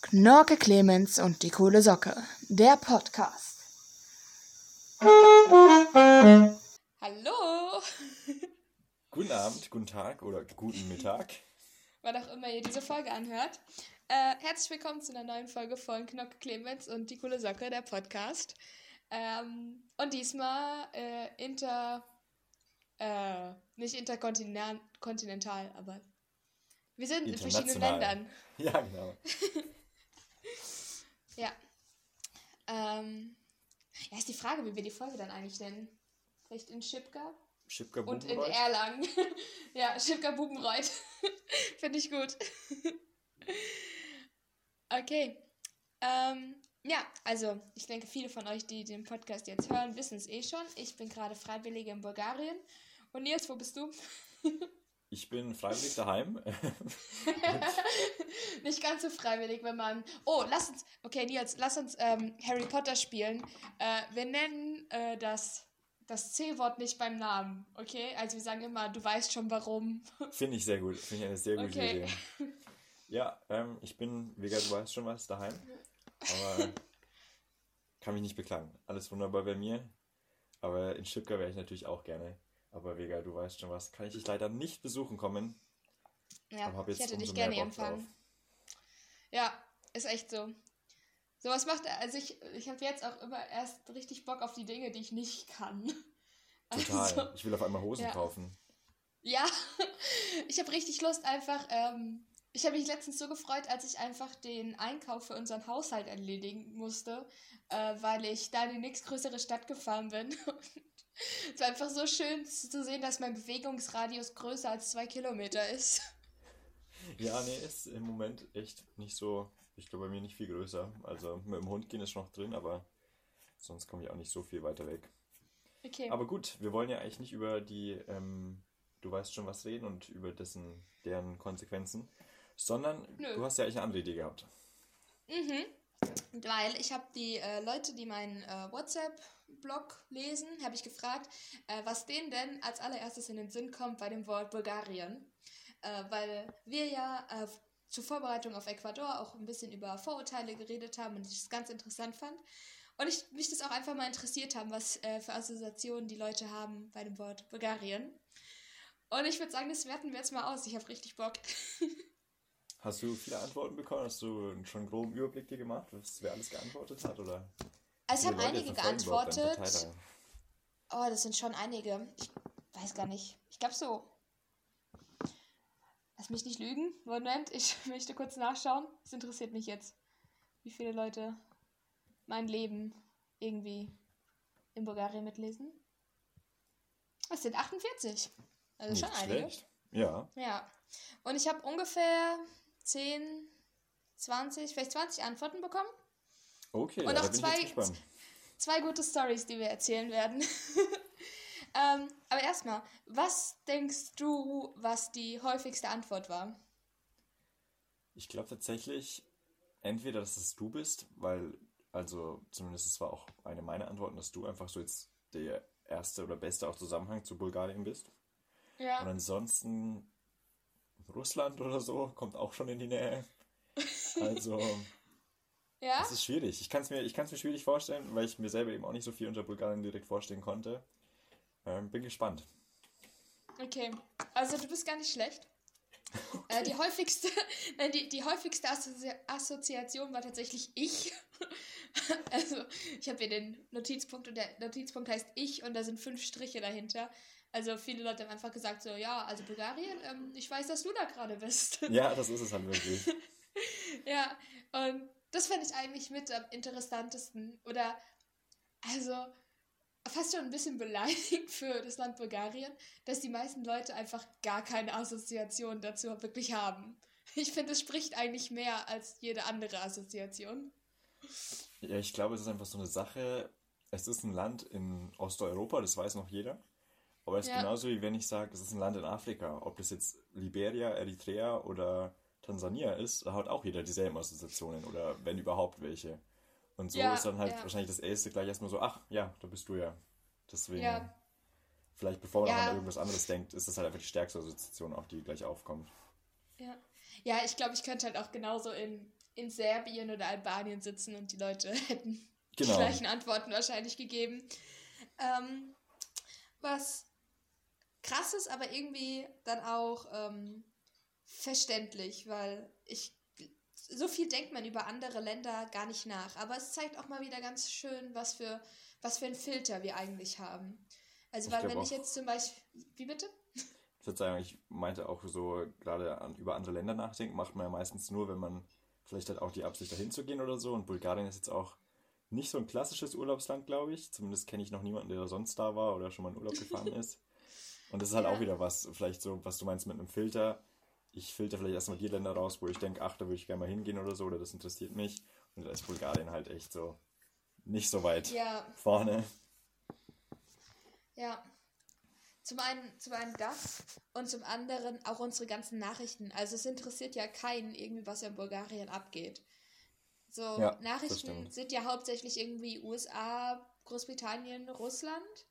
Knorke Clemens und die coole Socke, der Podcast. Hallo! Guten Abend, guten Tag oder guten Mittag. Wann auch immer ihr diese Folge anhört. Äh, herzlich willkommen zu einer neuen Folge von Knorke Clemens und die coole Socke, der Podcast. Ähm, und diesmal äh, inter. Äh, nicht interkontinental, aber wir sind in verschiedenen Ländern. Ja, genau. ja. Ähm, ja, ist die Frage, wie wir die Folge dann eigentlich nennen. Vielleicht in Schipka? Schipka Und in Erlangen. ja, Schipka Bubenreuth. Finde ich gut. okay. Ähm, ja, also ich denke, viele von euch, die den Podcast jetzt hören, wissen es eh schon. Ich bin gerade Freiwillige in Bulgarien. Und Nils, wo bist du? Ich bin freiwillig daheim. Nicht ganz so freiwillig, wenn man. Oh, lass uns. Okay, Nils, lass uns ähm, Harry Potter spielen. Äh, wir nennen äh, das, das C-Wort nicht beim Namen, okay? Also wir sagen immer, du weißt schon warum. Finde ich sehr gut. Finde ich eine sehr gute okay. Idee. Ja, ähm, ich bin, wie gesagt, du weißt schon was daheim. Aber kann mich nicht beklagen. Alles wunderbar bei mir. Aber in Stuttgart wäre ich natürlich auch gerne. Aber Vega, du weißt schon was, kann ich dich leider nicht besuchen kommen. Ja, ich hätte dich gerne empfangen. Ja, ist echt so. Sowas macht, also ich, ich habe jetzt auch immer erst richtig Bock auf die Dinge, die ich nicht kann. Total. Also, ich will auf einmal Hosen ja. kaufen. Ja, ich habe richtig Lust einfach. Ähm, ich habe mich letztens so gefreut, als ich einfach den Einkauf für unseren Haushalt erledigen musste, äh, weil ich da in die nächstgrößere Stadt gefahren bin. es war einfach so schön zu sehen, dass mein Bewegungsradius größer als zwei Kilometer ist. Ja, nee, ist im Moment echt nicht so. Ich glaube, bei mir nicht viel größer. Also mit dem Hund gehen ist noch drin, aber sonst komme ich auch nicht so viel weiter weg. Okay. Aber gut, wir wollen ja eigentlich nicht über die, ähm, du weißt schon was reden und über dessen, deren Konsequenzen, sondern Nö. du hast ja eigentlich eine andere Idee gehabt. Mhm. Weil ich habe die äh, Leute, die meinen äh, WhatsApp-Blog lesen, habe ich gefragt, äh, was denen denn als allererstes in den Sinn kommt bei dem Wort Bulgarien. Äh, weil wir ja äh, zur Vorbereitung auf Ecuador auch ein bisschen über Vorurteile geredet haben und ich das ganz interessant fand. Und ich mich das auch einfach mal interessiert haben, was äh, für Assoziationen die Leute haben bei dem Wort Bulgarien. Und ich würde sagen, das werten wir jetzt mal aus. Ich habe richtig Bock. Hast du viele Antworten bekommen? Hast du schon einen groben Überblick dir gemacht, was, wer alles geantwortet hat? Oder also es haben einige geantwortet. Oh, das sind schon einige. Ich weiß gar nicht. Ich glaube so. Lass mich nicht lügen. Moment, ich möchte kurz nachschauen. Es interessiert mich jetzt, wie viele Leute mein Leben irgendwie in Bulgarien mitlesen. Es sind 48. Also Nicht schon einige. Schlecht. Ja. Ja. Und ich habe ungefähr 10, 20, vielleicht 20 Antworten bekommen. Okay, und auch zwei, zwei gute Stories, die wir erzählen werden. ähm, aber erstmal, was denkst du, was die häufigste Antwort war? Ich glaube tatsächlich, entweder, dass es du bist, weil, also zumindest es war auch eine meiner Antworten, dass du einfach so jetzt der erste oder beste auch Zusammenhang zu Bulgarien bist. Ja. Und ansonsten Russland oder so kommt auch schon in die Nähe. Also, ja? es ist schwierig. Ich kann es mir, mir schwierig vorstellen, weil ich mir selber eben auch nicht so viel unter Bulgarien direkt vorstellen konnte. Ähm, bin gespannt. Okay, also du bist gar nicht schlecht. Okay. Äh, die häufigste, nein, die, die häufigste Assozi Assoziation war tatsächlich ich. also ich habe hier den Notizpunkt und der Notizpunkt heißt ich und da sind fünf Striche dahinter. Also viele Leute haben einfach gesagt so, ja, also Bulgarien, ähm, ich weiß, dass du da gerade bist. Ja, das ist es halt wirklich. ja, und das fände ich eigentlich mit am interessantesten. Oder, also, fast schon ein bisschen beleidigt für das Land Bulgarien, dass die meisten Leute einfach gar keine Assoziation dazu wirklich haben. Ich finde, es spricht eigentlich mehr als jede andere Assoziation. Ja, ich glaube, es ist einfach so eine Sache. Es ist ein Land in Osteuropa, das weiß noch jeder. Aber es ist ja. genauso wie wenn ich sage, es ist ein Land in Afrika. Ob das jetzt Liberia, Eritrea oder Tansania ist, da hat auch jeder dieselben Assoziationen oder wenn überhaupt welche. Und so ja, ist dann halt ja. wahrscheinlich das Erste gleich erstmal so, ach ja, da bist du ja. Deswegen, vielleicht bevor man an irgendwas anderes denkt, ist das halt einfach die stärkste Assoziation, auch die gleich aufkommt. Ja. Ja, ich glaube, ich könnte halt auch genauso in, in Serbien oder Albanien sitzen und die Leute hätten genau. die gleichen Antworten wahrscheinlich gegeben. Ähm, was krass ist, aber irgendwie dann auch ähm, verständlich, weil ich so viel denkt man über andere Länder gar nicht nach. Aber es zeigt auch mal wieder ganz schön, was für, was für ein Filter wir eigentlich haben. Also, ich weil wenn ich jetzt zum Beispiel. Wie bitte? Ich würde sagen, ich meinte auch so, gerade an, über andere Länder nachdenken, macht man ja meistens nur, wenn man vielleicht hat auch die Absicht, dahin zu gehen oder so. Und Bulgarien ist jetzt auch nicht so ein klassisches Urlaubsland, glaube ich. Zumindest kenne ich noch niemanden, der sonst da war oder schon mal in Urlaub gefahren ist. Und das ist halt ja. auch wieder was, vielleicht so, was du meinst mit einem Filter. Ich filter vielleicht erstmal die Länder raus, wo ich denke, ach, da würde ich gerne mal hingehen oder so, oder das interessiert mich. Und da ist Bulgarien halt echt so nicht so weit ja. vorne. Ja. Zum einen, zum einen das und zum anderen auch unsere ganzen Nachrichten. Also es interessiert ja keinen irgendwie, was in Bulgarien abgeht. So, ja, Nachrichten sind ja hauptsächlich irgendwie USA, Großbritannien, Russland.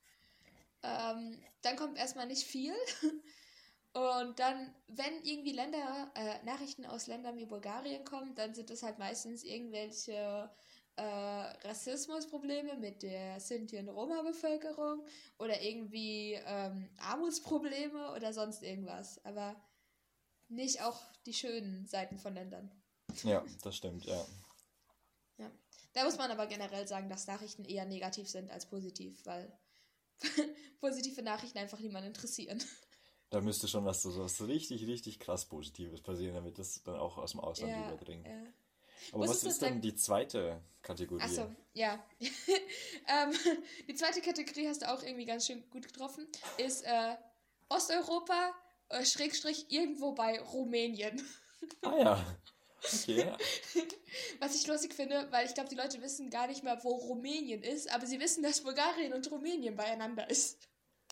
Ähm, dann kommt erstmal nicht viel. Und dann, wenn irgendwie Länder, äh, Nachrichten aus Ländern wie Bulgarien kommen, dann sind das halt meistens irgendwelche äh, Rassismusprobleme mit der Sinti- und Roma-Bevölkerung oder irgendwie ähm, Armutsprobleme oder sonst irgendwas. Aber nicht auch die schönen Seiten von Ländern. Ja, das stimmt, ja. Ja. Da muss man aber generell sagen, dass Nachrichten eher negativ sind als positiv, weil positive Nachrichten einfach niemanden interessieren. Da müsste schon was so was richtig, richtig krass Positives passieren, damit das dann auch aus dem Ausland ja, überdringt. Ja. Aber Wusstest was ist denn die zweite Kategorie? Achso, ja. ähm, die zweite Kategorie hast du auch irgendwie ganz schön gut getroffen. Ist äh, Osteuropa, äh, Schrägstrich, irgendwo bei Rumänien. ah ja. Okay. Was ich lustig finde, weil ich glaube, die Leute wissen gar nicht mehr, wo Rumänien ist, aber sie wissen, dass Bulgarien und Rumänien beieinander ist.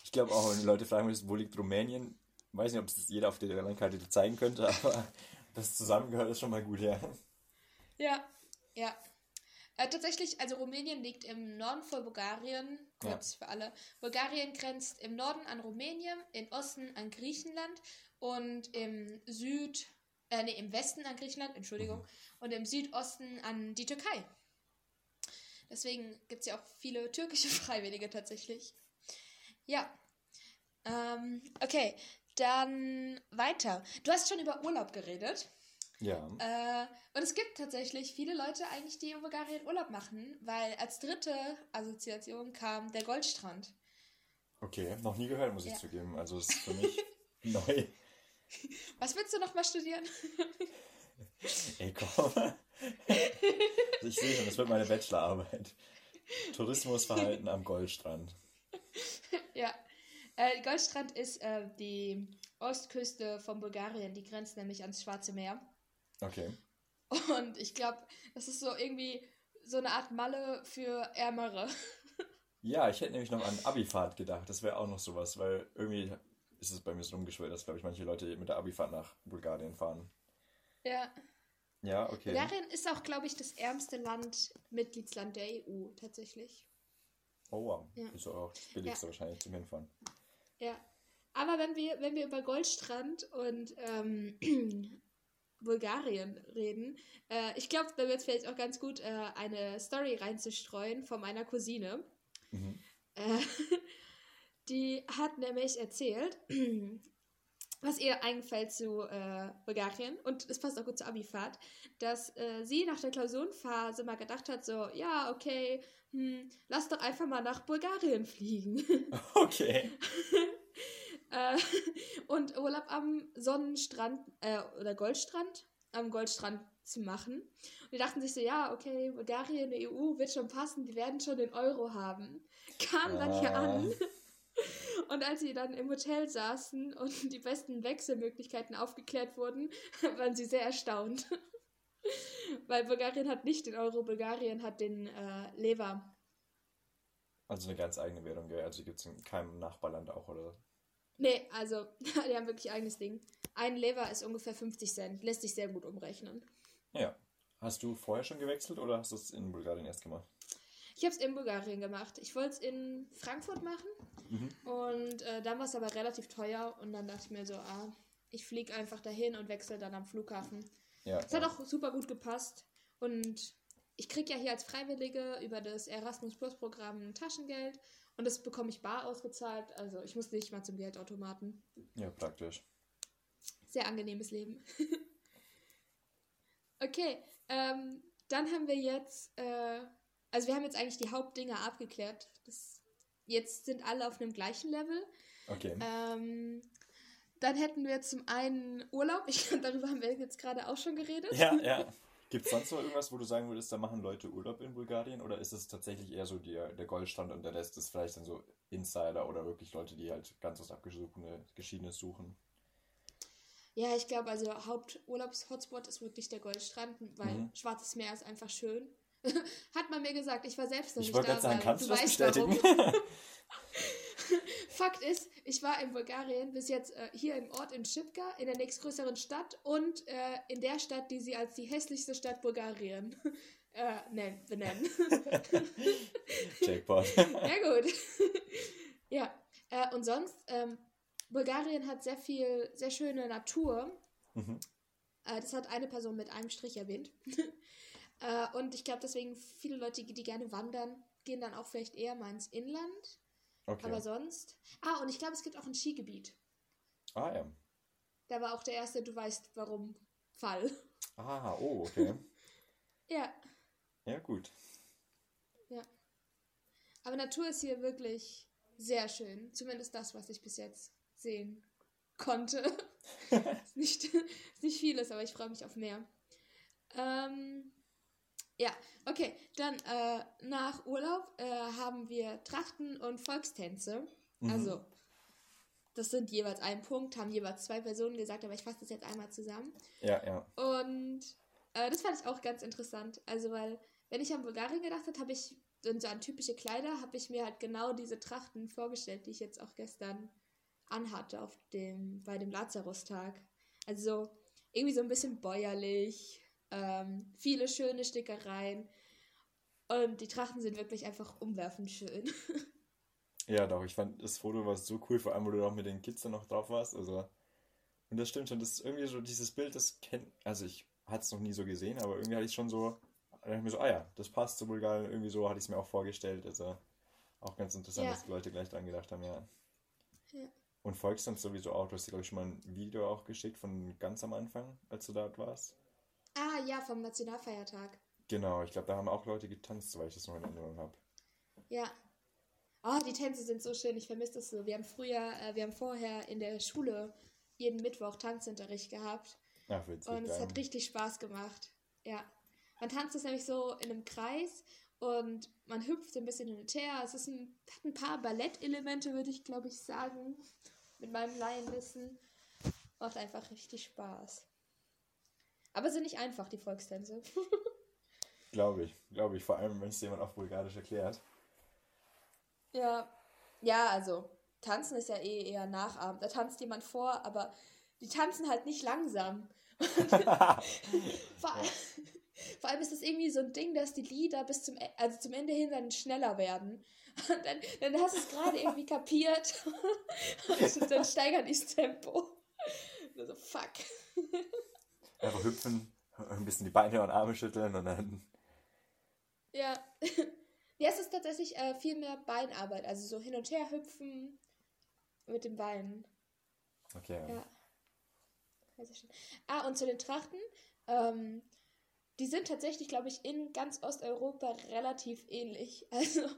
Ich glaube auch, wenn die Leute fragen müssen, wo liegt Rumänien, weiß nicht, ob es jeder auf der Landkarte zeigen könnte, aber das zusammengehört ist schon mal gut, ja. Ja, ja. Äh, tatsächlich, also Rumänien liegt im Norden von Bulgarien, kurz ja. für alle. Bulgarien grenzt im Norden an Rumänien, im Osten an Griechenland und im Süd äh, nee, im Westen an Griechenland, Entschuldigung, mhm. und im Südosten an die Türkei. Deswegen gibt es ja auch viele türkische Freiwillige tatsächlich. Ja. Ähm, okay, dann weiter. Du hast schon über Urlaub geredet. Ja. Äh, und es gibt tatsächlich viele Leute eigentlich, die in Bulgarien Urlaub machen, weil als dritte Assoziation kam der Goldstrand. Okay, noch nie gehört, muss ja. ich zugeben. Also ist für mich neu. Was willst du noch mal studieren? Ey, komm. Also ich sehe schon, das wird meine Bachelorarbeit. Tourismusverhalten am Goldstrand. Ja. Äh, Goldstrand ist äh, die Ostküste von Bulgarien. Die grenzt nämlich ans Schwarze Meer. Okay. Und ich glaube, das ist so irgendwie so eine Art Malle für Ärmere. Ja, ich hätte nämlich noch an Abifahrt gedacht. Das wäre auch noch sowas, weil irgendwie ist es bei mir so rumgeschwört, dass, glaube ich, manche Leute mit der Abifahrt nach Bulgarien fahren. Ja. Ja, okay. Bulgarien ist auch, glaube ich, das ärmste Land, Mitgliedsland der EU, tatsächlich. Oh, wow. Ja. Ist auch das billigste ja. wahrscheinlich zum Hinfahren. Ja. Aber wenn wir, wenn wir über Goldstrand und ähm, Bulgarien reden, äh, ich glaube, da wird es vielleicht auch ganz gut, äh, eine Story reinzustreuen von meiner Cousine. Mhm. Äh, die hat nämlich erzählt, was ihr eingefällt zu äh, Bulgarien und es passt auch gut zur Abifahrt, dass äh, sie nach der Klausurenphase mal gedacht hat, so, ja, okay, hm, lass doch einfach mal nach Bulgarien fliegen. Okay. äh, und Urlaub am Sonnenstrand äh, oder Goldstrand, am Goldstrand zu machen. Und die dachten sich so, ja, okay, Bulgarien, die EU wird schon passen, die werden schon den Euro haben. Kam dann hier an ah. Und als sie dann im Hotel saßen und die besten Wechselmöglichkeiten aufgeklärt wurden, waren sie sehr erstaunt. Weil Bulgarien hat nicht den Euro, Bulgarien hat den äh, Lever. Also eine ganz eigene Währung, gell? Also gibt es in keinem Nachbarland auch, oder? Nee, also die haben wirklich eigenes Ding. Ein Lever ist ungefähr 50 Cent, lässt sich sehr gut umrechnen. Ja. Hast du vorher schon gewechselt oder hast du es in Bulgarien erst gemacht? Ich habe es in Bulgarien gemacht. Ich wollte es in Frankfurt machen mhm. und äh, dann war es aber relativ teuer und dann dachte ich mir so, ah, ich fliege einfach dahin und wechsle dann am Flughafen. Ja. Es hat auch super gut gepasst. Und ich kriege ja hier als Freiwillige über das Erasmus Plus Programm Taschengeld und das bekomme ich bar ausgezahlt. Also ich muss nicht mal zum Geldautomaten. Ja, praktisch. Sehr angenehmes Leben. okay, ähm, dann haben wir jetzt, äh, also wir haben jetzt eigentlich die Hauptdinge abgeklärt. Das, jetzt sind alle auf einem gleichen Level. Okay. Ähm, dann hätten wir zum einen Urlaub. Ich, darüber haben wir jetzt gerade auch schon geredet. Ja, ja. Gibt es sonst noch irgendwas, wo du sagen würdest, da machen Leute Urlaub in Bulgarien? Oder ist es tatsächlich eher so die, der Goldstand und der Rest ist vielleicht dann so Insider oder wirklich Leute, die halt ganz was Abgeschiedenes suchen? Ja, ich glaube, also Haupturlaubs-Hotspot ist wirklich der Goldstrand, weil mhm. Schwarzes Meer ist einfach schön. Hat man mir gesagt, ich war selbst noch ich nicht da. Ich wollte gerade sagen, kannst du das bestätigen? Fakt ist, ich war in Bulgarien bis jetzt äh, hier im Ort in Schipka, in der nächstgrößeren Stadt und äh, in der Stadt, die sie als die hässlichste Stadt Bulgarien äh, nennen, benennen. Jackpot. ja, gut. ja, äh, und sonst, ähm, Bulgarien hat sehr viel, sehr schöne Natur. Mhm. Äh, das hat eine Person mit einem Strich erwähnt. Äh, und ich glaube, deswegen viele Leute, die gerne wandern, gehen dann auch vielleicht eher mal ins Inland. Okay. Aber sonst. Ah, und ich glaube, es gibt auch ein Skigebiet. Ah, ja. Da war auch der erste, du weißt warum, Fall. Ah, oh, okay. ja. Ja, gut. Ja. Aber Natur ist hier wirklich sehr schön. Zumindest das, was ich bis jetzt sehen konnte. nicht, ist nicht vieles, aber ich freue mich auf mehr. Ähm, ja, okay. Dann äh, nach Urlaub äh, haben wir Trachten und Volkstänze. Mhm. Also, das sind jeweils ein Punkt, haben jeweils zwei Personen gesagt, aber ich fasse das jetzt einmal zusammen. Ja, ja. Und äh, das fand ich auch ganz interessant. Also, weil, wenn ich an Bulgarien gedacht habe, habe ich und so an typische Kleider, habe ich mir halt genau diese Trachten vorgestellt, die ich jetzt auch gestern anhatte auf dem, bei dem Lazarustag. Also irgendwie so ein bisschen bäuerlich, ähm, viele schöne Stickereien. Und die Trachten sind wirklich einfach umwerfend schön. ja, doch, ich fand das Foto war so cool, vor allem, wo du auch mit den Kids dann noch drauf warst. Also, und das stimmt schon, das ist irgendwie so dieses Bild, das kennt, also ich hatte es noch nie so gesehen, aber irgendwie hatte ich schon so, da ich mir so, ah ja, das passt zu Bulgarien, irgendwie so hatte ich es mir auch vorgestellt. Also auch ganz interessant, ja. dass die Leute gleich dran gedacht haben, ja. ja. Und folgst dann sowieso auch, du hast dir, glaube ich, schon mal ein Video auch geschickt von ganz am Anfang, als du dort warst. Ah, ja, vom Nationalfeiertag. Genau, ich glaube, da haben auch Leute getanzt, weil ich das noch in Erinnerung habe. Ja. Oh, die Tänze sind so schön, ich vermisse das so. Wir haben früher, äh, wir haben vorher in der Schule jeden Mittwoch Tanzunterricht gehabt. Ach, witzig. Und es hat richtig Spaß gemacht. Ja. Man tanzt es nämlich so in einem Kreis und man hüpft ein bisschen hin und her. Es ist ein, hat ein paar Ballettelemente, würde ich glaube ich sagen, mit meinem Laienwissen. Macht einfach richtig Spaß. Aber sind nicht einfach, die Volkstänze. glaube ich, glaube ich. Vor allem, wenn es jemand auf Bulgarisch erklärt. Ja, ja, also tanzen ist ja eh eher Nachahmen. Da tanzt jemand vor, aber die tanzen halt nicht langsam. vor, allem, vor, allem ist das irgendwie so ein Ding, dass die Lieder bis zum, e, also zum Ende hin dann schneller werden. Und dann, dann hast du es gerade irgendwie kapiert. und dann steigert das Tempo. so, fuck. Einfach hüpfen, ein bisschen die Beine und Arme schütteln und dann. Ja. Ja, es ist tatsächlich äh, viel mehr Beinarbeit, also so hin und her hüpfen mit den Beinen. Okay. Ja. Ah, und zu den Trachten. Ähm, die sind tatsächlich, glaube ich, in ganz Osteuropa relativ ähnlich. Also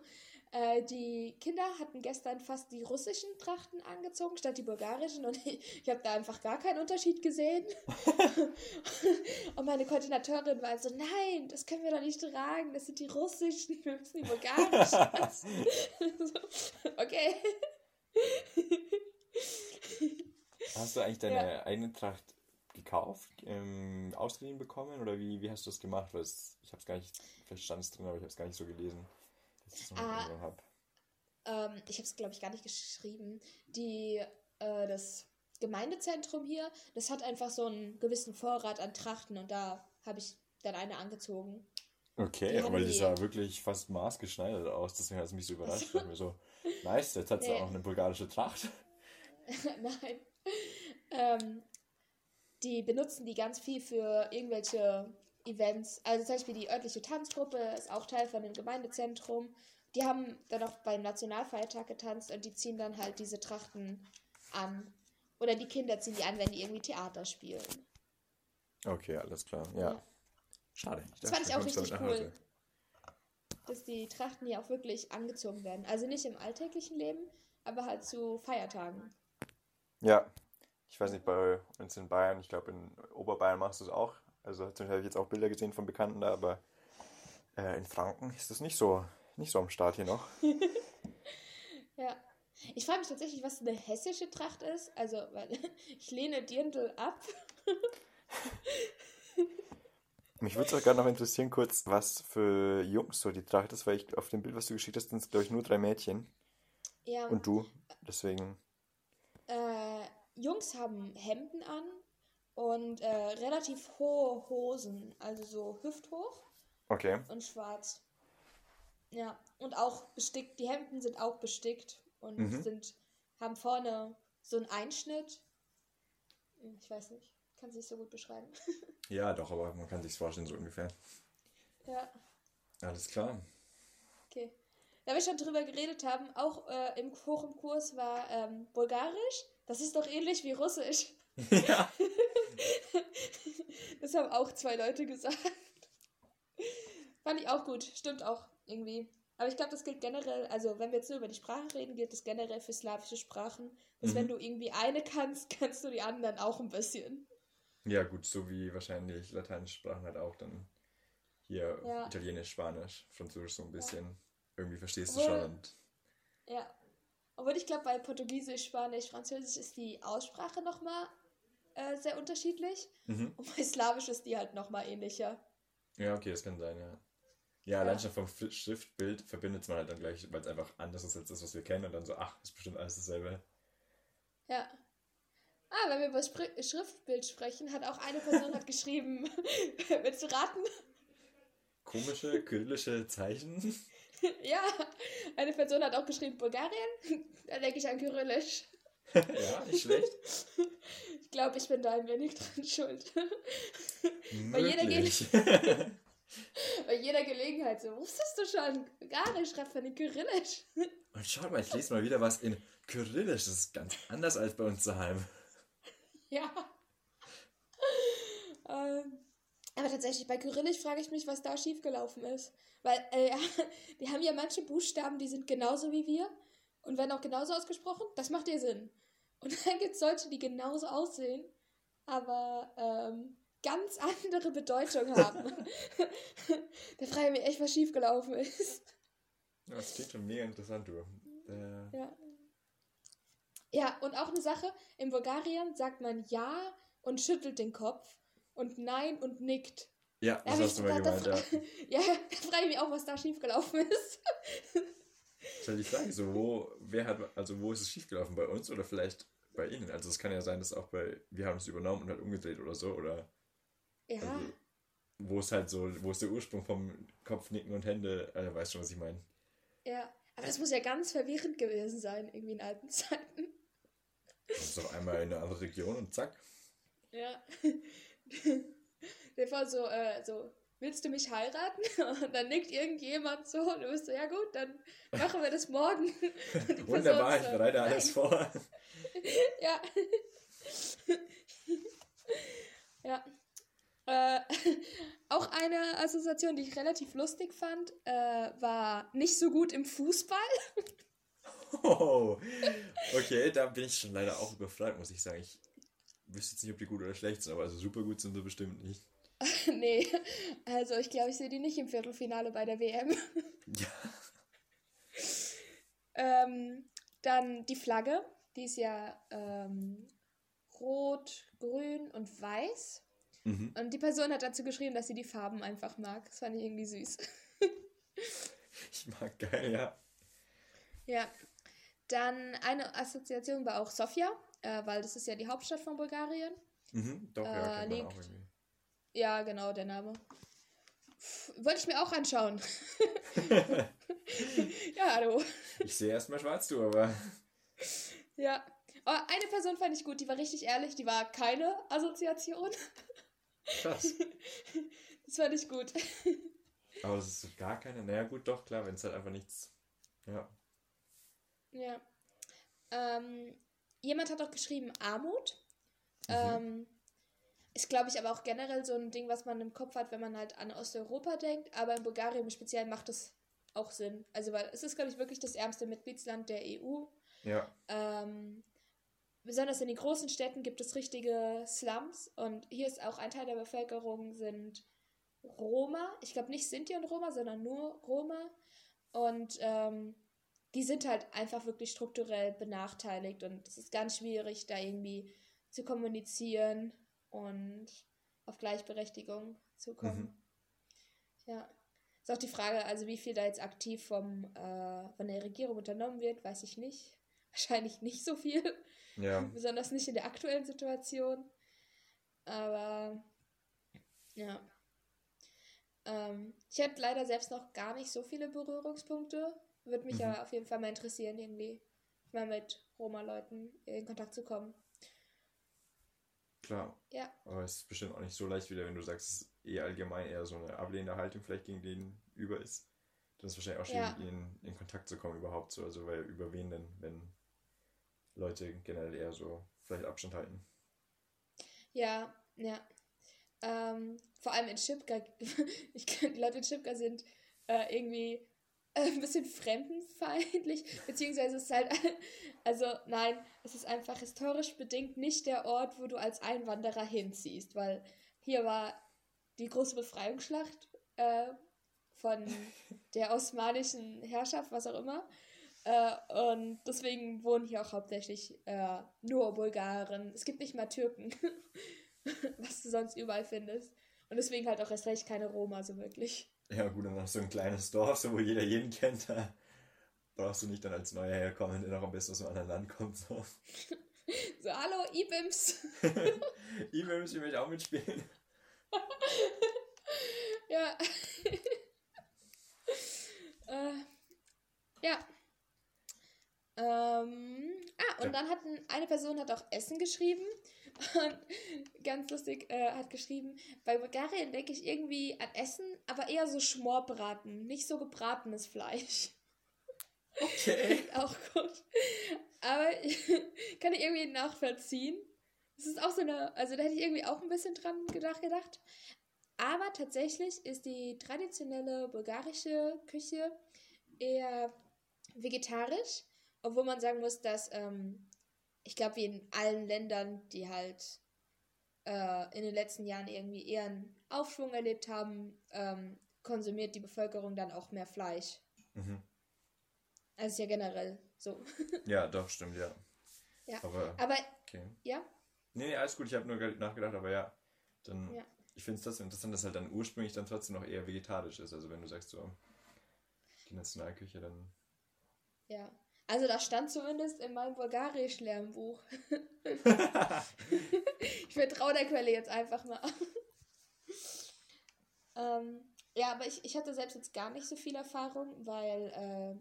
äh, die Kinder hatten gestern fast die russischen Trachten angezogen, statt die bulgarischen. Und ich, ich habe da einfach gar keinen Unterschied gesehen. und meine Koordinatorin war so, nein, das können wir doch nicht tragen. Das sind die russischen, wir müssen die bulgarischen. okay. Hast du eigentlich deine ja. eigene Tracht gekauft, ähm, ausgeliehen bekommen oder wie, wie hast du das gemacht? Weil es, ich habe es gar nicht, drin, aber ich habe es gar nicht so gelesen ich ah, habe. Ähm, ich habe es, glaube ich, gar nicht geschrieben. Die, äh, das Gemeindezentrum hier, das hat einfach so einen gewissen Vorrat an Trachten und da habe ich dann eine angezogen. Okay, die aber die sah wirklich fast maßgeschneidert aus, deswegen hat es mich so überrascht. ich mir so, nice, jetzt hat sie nee. auch eine bulgarische Tracht. Nein. Ähm, die benutzen die ganz viel für irgendwelche Events. Also zum Beispiel die örtliche Tanzgruppe ist auch Teil von dem Gemeindezentrum. Die haben dann auch beim Nationalfeiertag getanzt und die ziehen dann halt diese Trachten an. Oder die Kinder ziehen die an, wenn die irgendwie Theater spielen. Okay, alles klar. Ja. ja. Schade. Ich das fand ich auch richtig cool. Dass die Trachten hier auch wirklich angezogen werden. Also nicht im alltäglichen Leben, aber halt zu Feiertagen. Ja. Ich weiß nicht, bei uns in Bayern, ich glaube in Oberbayern machst du es auch. Also zum Beispiel habe ich jetzt auch Bilder gesehen von Bekannten da, aber äh, in Franken ist das nicht so, nicht so am Start hier noch. ja. Ich frage mich tatsächlich, was eine hessische Tracht ist. Also, weil ich lehne Dirndl ab. Mich würde es auch gerade noch interessieren, kurz, was für Jungs so die Tracht ist, weil ich auf dem Bild, was du geschickt hast, sind es, glaube ich, nur drei Mädchen. Ja. Und du, deswegen. Äh, Jungs haben Hemden an und äh, relativ hohe Hosen, also so hüfthoch. Okay. Und schwarz. Ja, und auch bestickt, die Hemden sind auch bestickt und mhm. sind, haben vorne so einen Einschnitt. Ich weiß nicht, kann es nicht so gut beschreiben. ja, doch, aber man kann sich vorstellen, so ungefähr. Ja. Alles klar. Okay. Da wir schon drüber geredet haben, auch äh, im Hoch im Kurs war ähm, Bulgarisch. Das ist doch ähnlich wie Russisch. Ja. das haben auch zwei Leute gesagt. Fand ich auch gut. Stimmt auch irgendwie. Aber ich glaube, das gilt generell, also wenn wir jetzt nur über die Sprache reden, gilt das generell für slawische Sprachen. Dass mhm. wenn du irgendwie eine kannst, kannst du die anderen auch ein bisschen. Ja, gut, so wie wahrscheinlich lateinische Sprachen halt auch dann hier ja. Italienisch, Spanisch, Französisch so ein bisschen. Ja. Irgendwie verstehst du schon. Und ja. Obwohl ich glaube, bei Portugiesisch, Spanisch, Französisch ist die Aussprache nochmal äh, sehr unterschiedlich. Mhm. Und bei Slawisch ist die halt nochmal ähnlicher. Ja, okay, das kann sein, ja. Ja, allein schon vom Schriftbild verbindet man halt dann gleich, weil es einfach anders ist als das, was wir kennen und dann so, ach, ist bestimmt alles dasselbe. Ja. Ah, wenn wir über Spr Schriftbild sprechen, hat auch eine Person hat geschrieben, willst du raten? Komische kyrillische Zeichen? ja, eine Person hat auch geschrieben Bulgarien, da denke ich an Kyrillisch. Ja, nicht schlecht. Ich glaube, ich bin da ein wenig dran schuld. Bei jeder Gelegenheit. Bei jeder Gelegenheit so, wusstest du schon, Bulgarisch schreibt man in Kyrillisch. Und schau mal, ich lese mal wieder was in Kyrillisch. Das ist ganz anders als bei uns daheim. Ja. Ähm, aber tatsächlich, bei Kyrillisch frage ich mich, was da schiefgelaufen ist. Weil, äh, die haben ja manche Buchstaben, die sind genauso wie wir und werden auch genauso ausgesprochen. Das macht ja Sinn. Und dann gibt es solche, die genauso aussehen, aber ähm, ganz andere Bedeutung haben. da frage ich mich echt, was schiefgelaufen ist. Ja, das klingt schon mega interessant, du. Äh... Ja. Ja, und auch eine Sache, in Bulgarien sagt man Ja und schüttelt den Kopf und Nein und nickt. Ja, das hast du mal gemeint, ja. ja, da frage ich mich auch, was da schiefgelaufen ist. Das ist die Frage, so, wo, wer hat, also wo ist es schiefgelaufen? Bei uns oder vielleicht bei Ihnen? Also es kann ja sein, dass auch bei, wir haben es übernommen und halt umgedreht oder so, oder ja. Also, wo ist halt so, wo ist der Ursprung vom Kopfnicken und Hände, äh, weißt schon, was ich meine. Ja, aber das muss ja ganz verwirrend gewesen sein, irgendwie in alten Zeiten. Das ist doch einmal in eine andere Region und zack. Ja. Der war so, äh, so, willst du mich heiraten? Und dann nickt irgendjemand so und du bist so, ja gut, dann machen wir das morgen. Wunderbar, ich bereite alles vor. ja. ja. Äh, auch eine Assoziation, die ich relativ lustig fand, äh, war nicht so gut im Fußball. Oh, okay, da bin ich schon leider auch überfragt, muss ich sagen. Ich wüsste jetzt nicht, ob die gut oder schlecht sind, aber also super gut sind sie bestimmt nicht. nee, also ich glaube, ich sehe die nicht im Viertelfinale bei der WM. Ja. ähm, dann die Flagge, die ist ja ähm, rot, grün und weiß. Mhm. Und die Person hat dazu geschrieben, dass sie die Farben einfach mag. Das fand ich irgendwie süß. ich mag geil, ja. Ja. Dann eine Assoziation war auch Sofia, äh, weil das ist ja die Hauptstadt von Bulgarien. Mhm, doch, ja, äh, liegt, auch irgendwie. Ja, genau, der Name. Wollte ich mir auch anschauen. ja, hallo. Ich sehe erstmal schwarz, du, aber. Ja, Aber eine Person fand ich gut, die war richtig ehrlich, die war keine Assoziation. Krass. Das fand ich gut. Aber das ist gar keine. Naja, gut, doch, klar, wenn es halt einfach nichts. Ja. Ja. Ähm, jemand hat auch geschrieben Armut. Mhm. Ähm, ist, glaube ich, aber auch generell so ein Ding, was man im Kopf hat, wenn man halt an Osteuropa denkt. Aber in Bulgarien im Speziellen macht das auch Sinn. Also, weil es ist, glaube ich, wirklich das ärmste Mitgliedsland der EU. Ja. Ähm, besonders in den großen Städten gibt es richtige Slums und hier ist auch ein Teil der Bevölkerung sind Roma. Ich glaube nicht Sinti und Roma, sondern nur Roma. Und ähm, die sind halt einfach wirklich strukturell benachteiligt und es ist ganz schwierig, da irgendwie zu kommunizieren und auf Gleichberechtigung zu kommen. Mhm. Ja. Ist auch die Frage, also wie viel da jetzt aktiv vom, äh, von der Regierung unternommen wird, weiß ich nicht. Wahrscheinlich nicht so viel. Ja. Besonders nicht in der aktuellen Situation. Aber ja. Ähm, ich habe leider selbst noch gar nicht so viele Berührungspunkte. Würde mich mhm. ja auf jeden Fall mal interessieren, irgendwie mal mit Roma-Leuten in Kontakt zu kommen. Klar. Ja. Aber es ist bestimmt auch nicht so leicht wieder, wenn du sagst, es ist eh allgemein eher so eine ablehnende Haltung vielleicht gegen den über ist. Dann ist es wahrscheinlich auch schwierig, ja. in, in Kontakt zu kommen überhaupt so. Also weil über wen denn, wenn Leute generell eher so vielleicht Abstand halten. Ja, ja. Ähm, vor allem in Schipka, ich die Leute in Schipka sind äh, irgendwie ein bisschen fremdenfeindlich, beziehungsweise es ist halt, also nein, es ist einfach historisch bedingt nicht der Ort, wo du als Einwanderer hinziehst, weil hier war die große Befreiungsschlacht äh, von der osmanischen Herrschaft, was auch immer. Äh, und deswegen wohnen hier auch hauptsächlich äh, nur Bulgaren. Es gibt nicht mal Türken, was du sonst überall findest. Und deswegen halt auch erst recht keine Roma so wirklich. Ja, gut, dann noch so ein kleines Dorf, so, wo jeder jeden kennt. Da brauchst du nicht dann als Neuer herkommen, der noch am besten aus einem anderen Land kommt. So, so hallo, Ibims. Ibims, ich möchte auch mitspielen. ja. äh, ja. Ähm, ah, und ja. dann hat eine Person hat auch Essen geschrieben. Und ganz lustig äh, hat geschrieben, bei Bulgarien denke ich irgendwie an Essen, aber eher so Schmorbraten, nicht so gebratenes Fleisch. Okay. auch gut. Aber kann ich irgendwie nachvollziehen. Das ist auch so eine, also da hätte ich irgendwie auch ein bisschen dran gedacht, gedacht. Aber tatsächlich ist die traditionelle bulgarische Küche eher vegetarisch, obwohl man sagen muss, dass ähm, ich glaube, wie in allen Ländern, die halt äh, in den letzten Jahren irgendwie eher einen Aufschwung erlebt haben, ähm, konsumiert die Bevölkerung dann auch mehr Fleisch. Mhm. Also ist ja generell so. ja, doch, stimmt, ja. Ja, aber, aber okay. ja? Nee, nee, alles gut, ich habe nur nachgedacht, aber ja, dann, ja. ich finde es trotzdem interessant, dass halt dann ursprünglich dann trotzdem noch eher vegetarisch ist. Also wenn du sagst so, die Nationalküche, dann... Ja, also das stand zumindest in meinem Bulgarisch-Lernbuch. ich vertraue der Quelle jetzt einfach mal. ähm, ja, aber ich, ich hatte selbst jetzt gar nicht so viel Erfahrung, weil äh,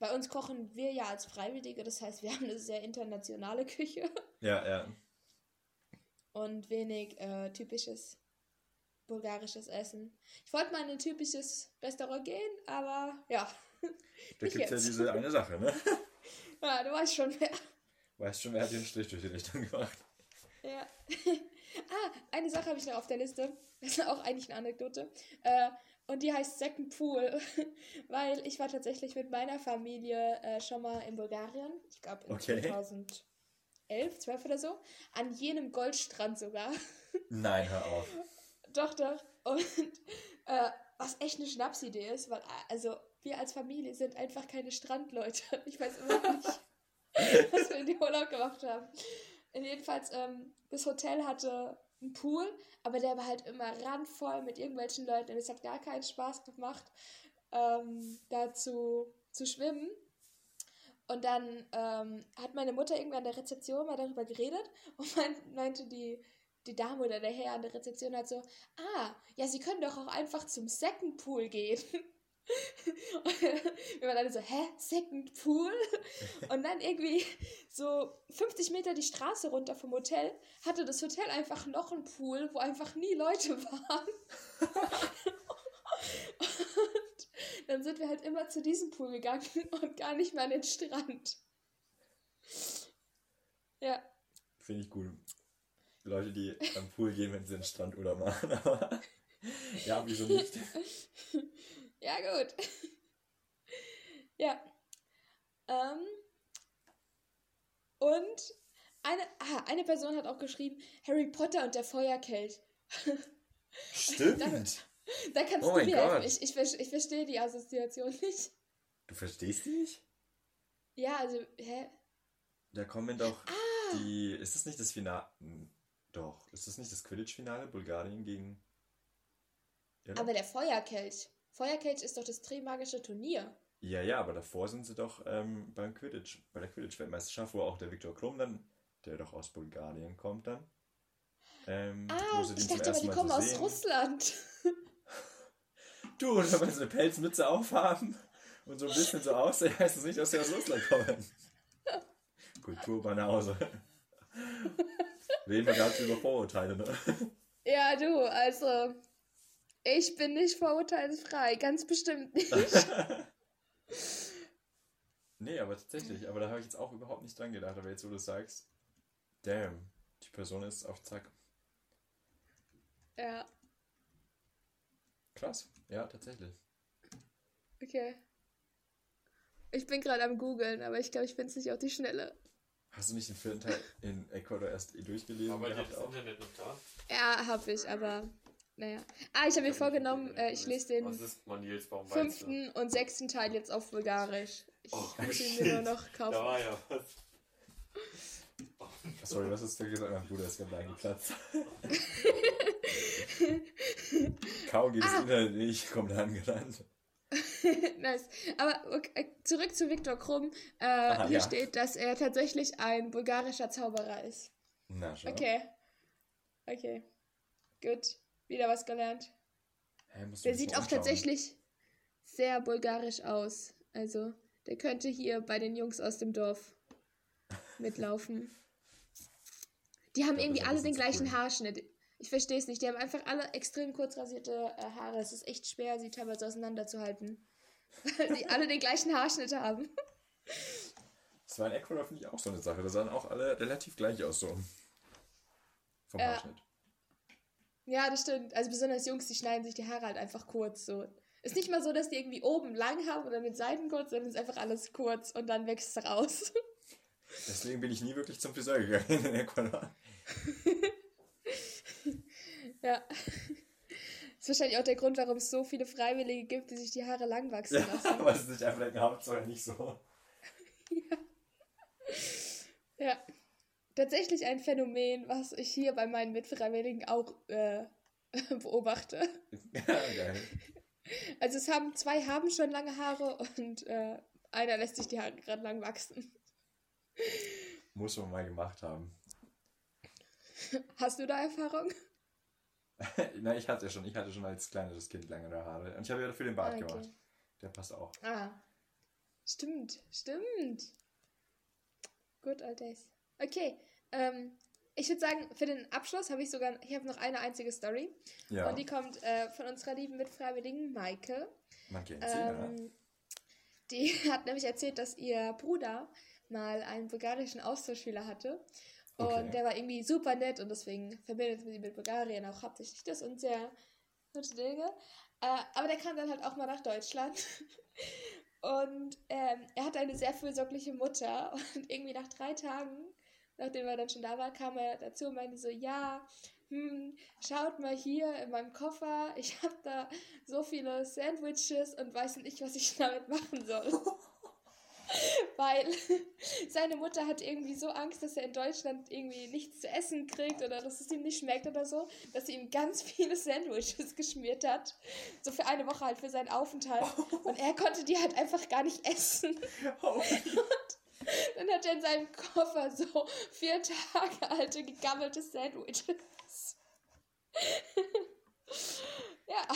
bei uns kochen wir ja als Freiwillige, das heißt, wir haben eine sehr internationale Küche. Ja, ja. Und wenig äh, typisches bulgarisches Essen. Ich wollte mal in ein typisches Restaurant gehen, aber ja. Da gibt es ja diese eine Sache, ne? Ja, du weißt schon wer. Weißt schon, wer hat den Strich durch die Richtung gemacht. Ja. ah, eine Sache habe ich noch auf der Liste. Das ist auch eigentlich eine Anekdote. Äh, und die heißt Second Pool. Weil ich war tatsächlich mit meiner Familie äh, schon mal in Bulgarien. Ich glaube in okay. 2011, 12 oder so. An jenem Goldstrand sogar. Nein, hör auf. Doch, doch. Und äh, was echt eine Schnapsidee ist, weil also wir als Familie sind einfach keine Strandleute. Ich weiß immer nicht, was wir in die Urlaub gemacht haben. Jedenfalls, ähm, das Hotel hatte einen Pool, aber der war halt immer randvoll mit irgendwelchen Leuten und es hat gar keinen Spaß gemacht, ähm, da zu, zu schwimmen. Und dann ähm, hat meine Mutter irgendwann an der Rezeption mal darüber geredet und meinte die, die Dame oder der Herr an der Rezeption halt so, ah, ja, Sie können doch auch einfach zum Second Pool gehen. wir waren alle so, hä, Second Pool? Und dann irgendwie so 50 Meter die Straße runter vom Hotel hatte das Hotel einfach noch einen Pool, wo einfach nie Leute waren. und dann sind wir halt immer zu diesem Pool gegangen und gar nicht mehr an den Strand. Ja. Finde ich gut. Leute, die am Pool gehen, wenn sie den Strandurlaub machen. Aber ja, wieso nicht? Ja, gut. ja. Ähm, und eine, ah, eine Person hat auch geschrieben, Harry Potter und der Feuerkelch. Stimmt. da, da kannst oh du mir helfen. Ich, ich, ich verstehe die Assoziation nicht. Du verstehst die nicht? Ja, also, hä? Da kommen doch ah. die. Ist das nicht das Finale? Hm, doch. Ist das nicht das Quidditch-Finale? Bulgarien gegen. Ja. Aber der Feuerkelch. Feuerkelch ist doch das Drehmagische Turnier. Ja, ja, aber davor sind sie doch ähm, beim Quidditch, bei der Quidditch-Weltmeisterschaft, wo auch der Viktor Krumm dann, der doch aus Bulgarien kommt dann. Ähm, ah, ich dachte aber, die kommen aus sehen. Russland. du, und wenn sie eine Pelzmütze aufhaben und so ein bisschen so aussehen, heißt es nicht, dass sie aus Russland kommen. Kulturbanause. Reden wir gerade über Vorurteile, ne? Ja, du, also ich bin nicht vorurteilsfrei, ganz bestimmt nicht. nee, aber tatsächlich, aber da habe ich jetzt auch überhaupt nicht dran gedacht, aber jetzt, wo du sagst, damn, die Person ist auf Zack. Ja. Krass, ja, tatsächlich. Okay. Ich bin gerade am googeln, aber ich glaube, ich finde es nicht auf die Schnelle. Hast du nicht den vierten Teil in Ecuador erst durchgelesen? Aber gehabt das auch? Internet noch da? Ja, habe ich, aber naja. Ah, ich habe mir vorgenommen, äh, ich lese den fünften und sechsten Teil jetzt auf Bulgarisch. Ich oh, muss ihn mir nur noch kaufen. Da war ja was. Sorry, was ist du gesagt? Mein Bruder ist gerade eingeplatzt. Kaum geht das ah. Internet nicht, kommt er angerannt. nice. Aber okay, zurück zu Viktor Krumm. Äh, Aha, hier ja. steht, dass er tatsächlich ein bulgarischer Zauberer ist. Na schon. Okay. Okay. Gut. Wieder was gelernt. Hä, der sieht auch tatsächlich sehr bulgarisch aus. Also, der könnte hier bei den Jungs aus dem Dorf mitlaufen. Die haben ja, irgendwie alle den gleichen cool. Haarschnitt. Ich verstehe es nicht. Die haben einfach alle extrem kurz rasierte äh, Haare. Es ist echt schwer, sie teilweise auseinanderzuhalten. Weil die alle den gleichen Haarschnitt haben. Das war in Ecuador, finde ich, auch so eine Sache. Da sahen auch alle relativ gleich aus, so. Vom äh, Haarschnitt. Ja, das stimmt. Also besonders Jungs, die schneiden sich die Haare halt einfach kurz so. Ist nicht mal so, dass die irgendwie oben lang haben oder mit Seiten kurz, sondern ist einfach alles kurz und dann wächst es raus. Deswegen bin ich nie wirklich zum Friseur gegangen in Ecuador. ja. Das ist wahrscheinlich auch der Grund, warum es so viele Freiwillige gibt, die sich die Haare lang wachsen lassen. Ja, aber es ist nicht einfach denken, Hauptsache nicht so. ja. Ja tatsächlich ein Phänomen, was ich hier bei meinen Mitfreiwilligen auch äh, beobachte. Ja. Also es haben zwei haben schon lange Haare und äh, einer lässt sich die Haare gerade lang wachsen. Muss man mal gemacht haben. Hast du da Erfahrung? Nein, ich hatte schon. Ich hatte schon als kleines Kind langere Haare. Und ich habe ja dafür den Bart ah, okay. gemacht. Der passt auch. Ah. Stimmt, stimmt. Good old days. Okay, ähm, ich würde sagen, für den Abschluss habe ich sogar, ich habe noch eine einzige Story. Ja. Und die kommt äh, von unserer lieben Mitfreiwilligen Maike. Sie, ähm. Die hat nämlich erzählt, dass ihr Bruder mal einen bulgarischen Austauschschüler hatte. Und okay. der war irgendwie super nett und deswegen verbindet sie mit Bulgarien auch hauptsächlich das und sehr gute Dinge. Äh, aber der kam dann halt auch mal nach Deutschland. und ähm, er hatte eine sehr fürsorgliche Mutter. Und irgendwie nach drei Tagen nachdem er dann schon da war, kam er dazu und meinte so, ja, hm, schaut mal hier in meinem Koffer, ich habe da so viele Sandwiches und weiß nicht, was ich damit machen soll. Weil seine Mutter hat irgendwie so Angst, dass er in Deutschland irgendwie nichts zu essen kriegt oder dass es ihm nicht schmeckt oder so, dass sie ihm ganz viele Sandwiches geschmiert hat. So für eine Woche halt für seinen Aufenthalt. Und er konnte die halt einfach gar nicht essen. Oh. Und dann hat er in seinem Koffer so vier Tage alte gegammelte Sandwiches. ja.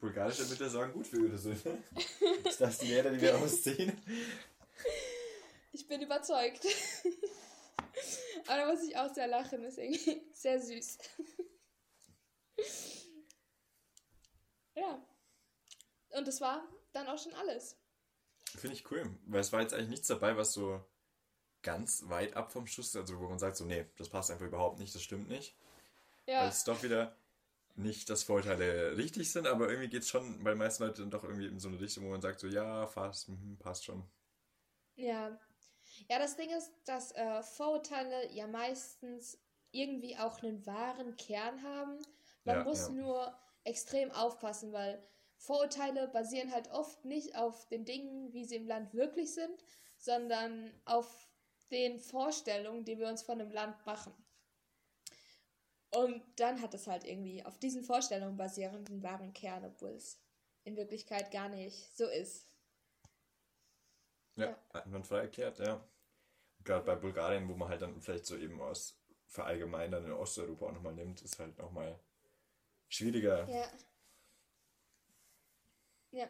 Bulgarische Mütter sorgen gut für ihre Söhne. Ist das die Lehrer, die wir ausziehen? Ich bin überzeugt. Aber da muss ich auch sehr lachen, ist irgendwie sehr süß. ja. Und das war dann auch schon alles. Finde ich cool, weil es war jetzt eigentlich nichts dabei, was so ganz weit ab vom Schuss, also wo man sagt so, nee, das passt einfach überhaupt nicht, das stimmt nicht. Ja. Weil es doch wieder nicht, dass Vorteile richtig sind, aber irgendwie geht es schon bei den meisten Leuten doch irgendwie in so eine Richtung, wo man sagt so, ja, fast, mh, passt schon. Ja. Ja, das Ding ist, dass äh, Vorurteile ja meistens irgendwie auch einen wahren Kern haben. Man ja, muss ja. nur extrem aufpassen, weil Vorurteile basieren halt oft nicht auf den Dingen, wie sie im Land wirklich sind, sondern auf den Vorstellungen, die wir uns von einem Land machen. Und dann hat es halt irgendwie auf diesen Vorstellungen basierenden wahren Kern, obwohl es in Wirklichkeit gar nicht so ist. Ja, ja. man frei erklärt, ja. Gerade bei Bulgarien, wo man halt dann vielleicht so eben aus verallgemeinern in Osteuropa auch nochmal nimmt, ist halt nochmal schwieriger. Ja. Ja.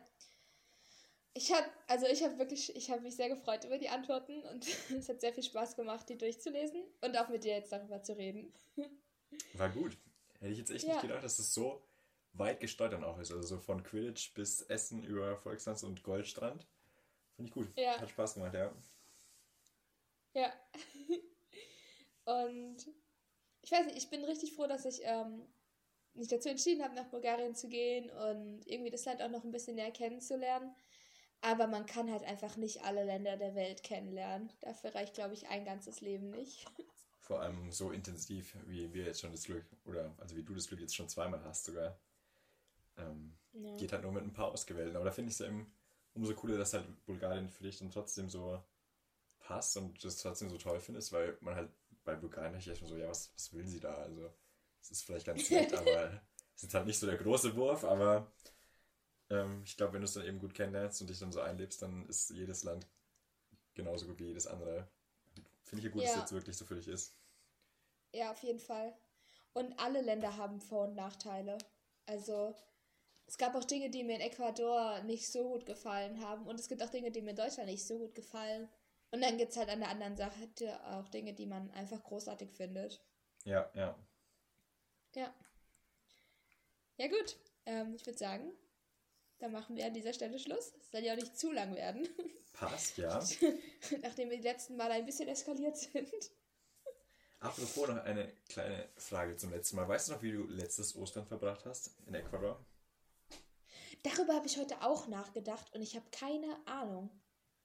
Ich habe, also ich habe wirklich, ich habe mich sehr gefreut über die Antworten und es hat sehr viel Spaß gemacht, die durchzulesen und auch mit dir jetzt darüber zu reden. War gut. Hätte ich jetzt echt ja. nicht gedacht, dass es so weit gesteuert dann auch ist. Also so von Quidditch bis Essen über Volkstanz und Goldstrand. Finde ich gut. Ja. Hat Spaß gemacht, ja. Ja. und ich weiß nicht, ich bin richtig froh, dass ich ähm, mich dazu entschieden habe, nach Bulgarien zu gehen und irgendwie das Land auch noch ein bisschen näher kennenzulernen. Aber man kann halt einfach nicht alle Länder der Welt kennenlernen. Dafür reicht, glaube ich, ein ganzes Leben nicht. Vor allem so intensiv, wie wir jetzt schon das Glück, oder also wie du das Glück jetzt schon zweimal hast sogar. Ähm, ja. Geht halt nur mit ein paar Ausgewählten. Aber da finde ich es ja eben umso cooler, dass halt Bulgarien für dich dann trotzdem so passt und das trotzdem so toll findest, weil man halt bei Bulgarien echt schon so, ja, was, was will sie da? Also das ist vielleicht ganz nett, aber es ist halt nicht so der große Wurf, aber ähm, ich glaube, wenn du es dann eben gut kennenlernst und dich dann so einlebst, dann ist jedes Land genauso gut wie jedes andere. Finde ich ja gut, ja. dass es jetzt wirklich so für dich ist. Ja, auf jeden Fall. Und alle Länder haben Vor- und Nachteile. Also, es gab auch Dinge, die mir in Ecuador nicht so gut gefallen haben. Und es gibt auch Dinge, die mir in Deutschland nicht so gut gefallen. Und dann gibt es halt an der anderen Seite auch Dinge, die man einfach großartig findet. Ja, ja. Ja. Ja, gut. Ähm, ich würde sagen, dann machen wir an dieser Stelle Schluss. Es soll ja auch nicht zu lang werden. Passt, ja. Nachdem wir die letzten Mal ein bisschen eskaliert sind. Apropos noch eine kleine Frage zum letzten Mal. Weißt du noch, wie du letztes Ostern verbracht hast in Ecuador? Darüber habe ich heute auch nachgedacht und ich habe keine Ahnung.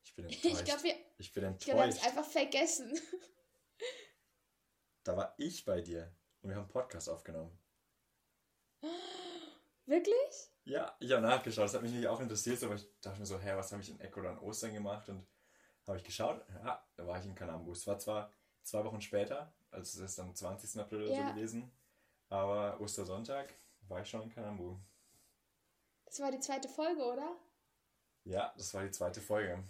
Ich bin enttäuscht. Ich glaube, wir, ich bin enttäuscht. Ich glaube, ich einfach vergessen. Da war ich bei dir und wir haben einen Podcast aufgenommen. Wirklich? Ja, ich habe nachgeschaut. Das hat mich nicht auch interessiert, aber ich dachte mir so, hä, was habe ich in Ecuador an Ostern gemacht? Und habe ich geschaut, ja, da war ich in Kanambu. Es war zwar zwei Wochen später, also es ist dann 20. April oder ja. so gewesen, aber Ostersonntag war ich schon in Kanambu. Das war die zweite Folge, oder? Ja, das war die zweite Folge.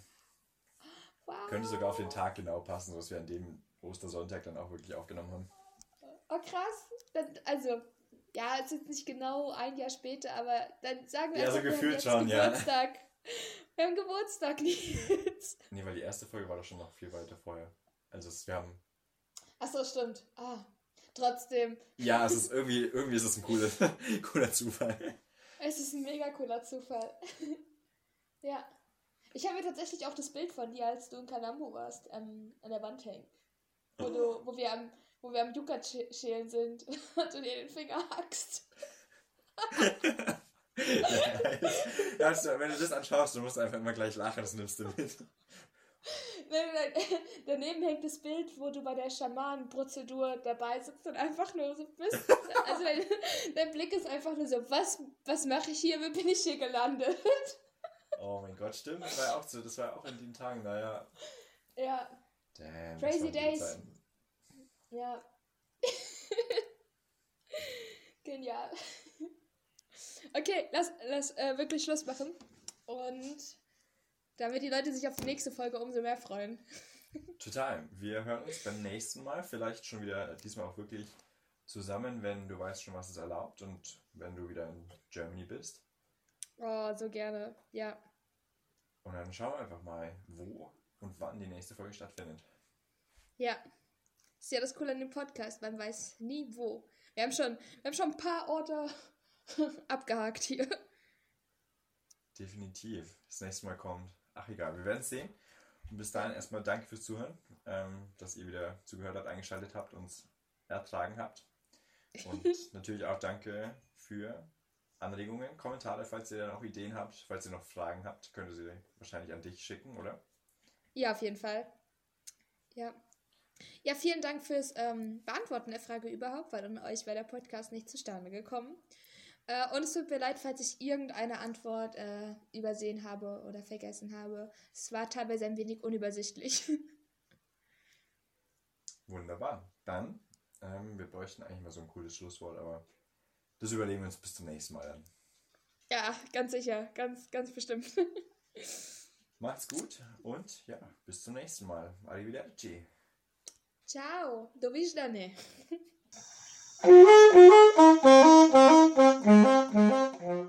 Wow. Könnte sogar auf den Tag genau passen, was wir an dem Ostersonntag dann auch wirklich aufgenommen haben. Oh krass. Also ja, es ist nicht genau ein Jahr später, aber dann sagen wir ja, einfach, so gefühlt wir haben schon, Geburtstag. Ja. Wir haben Geburtstag, Nils. Nee, weil die erste Folge war doch schon noch viel weiter vorher. Also wir haben. Achso, stimmt. Ah, trotzdem. Ja, es ist irgendwie, irgendwie ist es ein cooler, cooler Zufall. Es ist ein mega cooler Zufall. ja. Ich habe mir tatsächlich auch das Bild von dir, als du in Kanambu warst, ähm, an der Wand hängen. Wo, du, wo wir am wo wir am Yucca-Schälen sind und du dir den Finger hackst. ja, also, wenn du das anschaust, du musst einfach immer gleich lachen, das nimmst du mit. Daneben hängt das Bild, wo du bei der Schamanenprozedur dabei sitzt und einfach nur so bist. Also dein, dein Blick ist einfach nur so, was, was mache ich hier, wie bin ich hier gelandet? Oh mein Gott, stimmt, das war ja auch so, das war ja auch in den Tagen, naja. Ja. Damn, Crazy Days. Ja. Genial. Okay, lass, lass äh, wirklich Schluss machen. Und damit die Leute sich auf die nächste Folge umso mehr freuen. Total. Wir hören uns beim nächsten Mal. Vielleicht schon wieder diesmal auch wirklich zusammen, wenn du weißt schon, was es erlaubt und wenn du wieder in Germany bist. Oh, so gerne, ja. Und dann schauen wir einfach mal, wo und wann die nächste Folge stattfindet. Ja. Ist ja das Coole an dem Podcast, man weiß nie wo. Wir haben schon, wir haben schon ein paar Orte abgehakt hier. Definitiv. Das nächste Mal kommt. Ach egal, wir werden es sehen. Und bis dahin erstmal danke fürs Zuhören, ähm, dass ihr wieder zugehört habt, eingeschaltet habt, uns ertragen habt. Und natürlich auch danke für Anregungen, Kommentare, falls ihr dann auch Ideen habt, falls ihr noch Fragen habt, könnt ihr sie wahrscheinlich an dich schicken, oder? Ja, auf jeden Fall. Ja. Ja, vielen Dank fürs ähm, Beantworten der Frage überhaupt, weil ohne euch wäre der Podcast nicht zustande gekommen. Äh, und es tut mir leid, falls ich irgendeine Antwort äh, übersehen habe oder vergessen habe. Es war teilweise ein wenig unübersichtlich. Wunderbar. Dann, ähm, wir bräuchten eigentlich mal so ein cooles Schlusswort, aber das überlegen wir uns bis zum nächsten Mal dann. Ja, ganz sicher. Ganz, ganz bestimmt. Macht's gut und ja, bis zum nächsten Mal. Arrivederci. Čau, do.